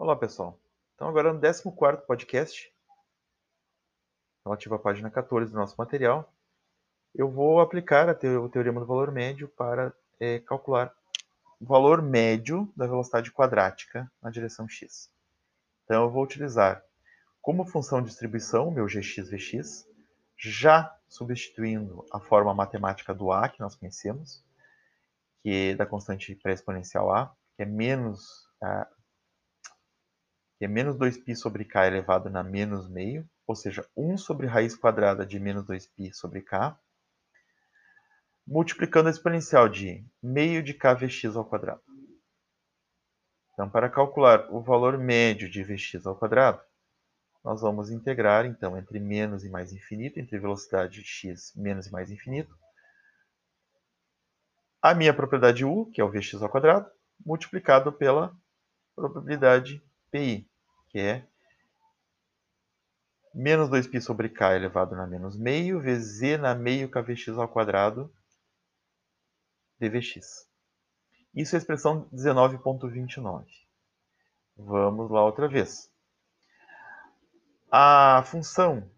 Olá, pessoal. Então, agora no 14º podcast, relativo à página 14 do nosso material, eu vou aplicar o teorema do valor médio para é, calcular o valor médio da velocidade quadrática na direção x. Então, eu vou utilizar como função de distribuição meu gx vx, já substituindo a forma matemática do a que nós conhecemos, que é da constante pré-exponencial a, que é menos que é menos 2π sobre k elevado na menos meio, ou seja, 1 sobre raiz quadrada de menos 2π sobre k, multiplicando a exponencial de meio de k vx ao quadrado. Então, para calcular o valor médio de vx ao quadrado, nós vamos integrar, então, entre menos e mais infinito, entre velocidade x menos e mais infinito, a minha propriedade u, que é o vx ao quadrado, multiplicado pela probabilidade pi, que é menos 2π sobre k elevado na menos meio, vezes z na meio kvx ao quadrado dvx. Isso é a expressão 19.29. Vamos lá outra vez. A função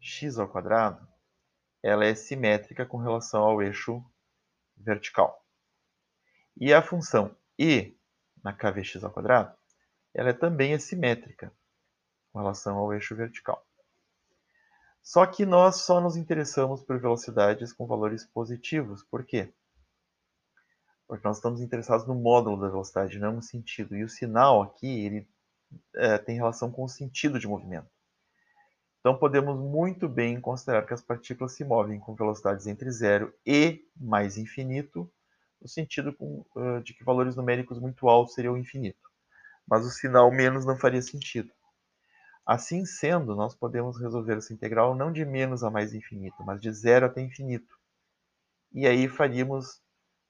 x ao quadrado ela é simétrica com relação ao eixo vertical. E a função e na kvx ao quadrado ela é também assimétrica com relação ao eixo vertical. Só que nós só nos interessamos por velocidades com valores positivos. Por quê? Porque nós estamos interessados no módulo da velocidade, não no sentido. E o sinal aqui ele, é, tem relação com o sentido de movimento. Então podemos muito bem considerar que as partículas se movem com velocidades entre zero e mais infinito, no sentido com, de que valores numéricos muito altos seriam infinito mas o sinal menos não faria sentido. Assim sendo, nós podemos resolver essa integral não de menos a mais infinito, mas de zero até infinito. E aí faríamos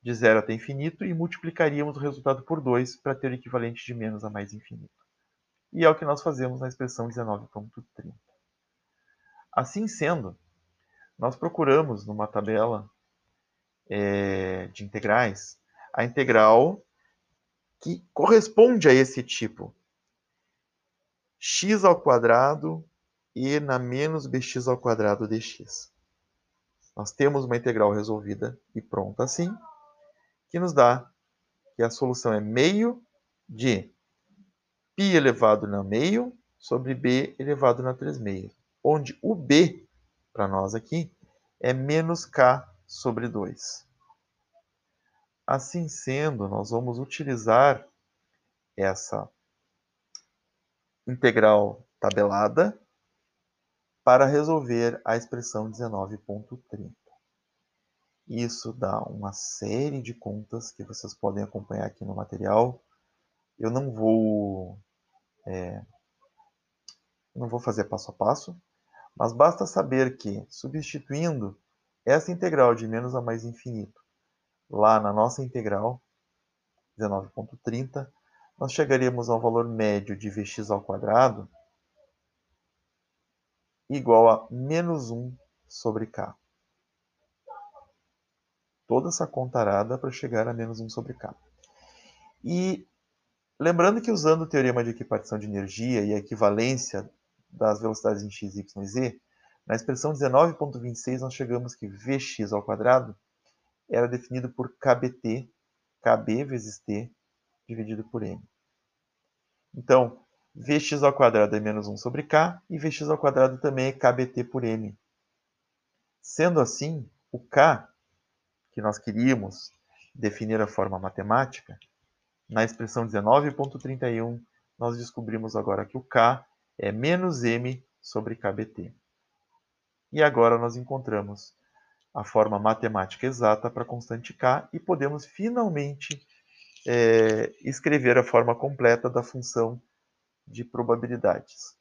de zero até infinito e multiplicaríamos o resultado por 2 para ter o equivalente de menos a mais infinito. E é o que nós fazemos na expressão 19.30. Assim sendo, nós procuramos numa tabela é, de integrais a integral que corresponde a esse tipo. x ao quadrado e na menos bx ao quadrado dx. Nós temos uma integral resolvida e pronta assim, que nos dá que a solução é meio de π elevado na meio sobre b elevado na 3 meio, onde o b, para nós aqui, é menos k sobre 2. Assim sendo, nós vamos utilizar essa integral tabelada para resolver a expressão 19.30. Isso dá uma série de contas que vocês podem acompanhar aqui no material. Eu não vou, é, não vou fazer passo a passo, mas basta saber que, substituindo essa integral de menos a mais infinito lá na nossa integral, 19.30, nós chegaríamos ao valor médio de Vx ao quadrado igual a menos 1 sobre k. Toda essa contarada para chegar a menos 1 sobre k. E lembrando que usando o teorema de equipartição de energia e a equivalência das velocidades em x, y e z, na expressão 19.26 nós chegamos que Vx ao quadrado era definido por kbt, kb vezes t, dividido por m. Então, vx ao quadrado é menos 1 sobre k, e vx ao quadrado também é kbt por m. Sendo assim, o k, que nós queríamos definir a forma matemática, na expressão 19.31, nós descobrimos agora que o k é menos m sobre kbt. E agora nós encontramos a forma matemática exata para a constante k e podemos finalmente é, escrever a forma completa da função de probabilidades.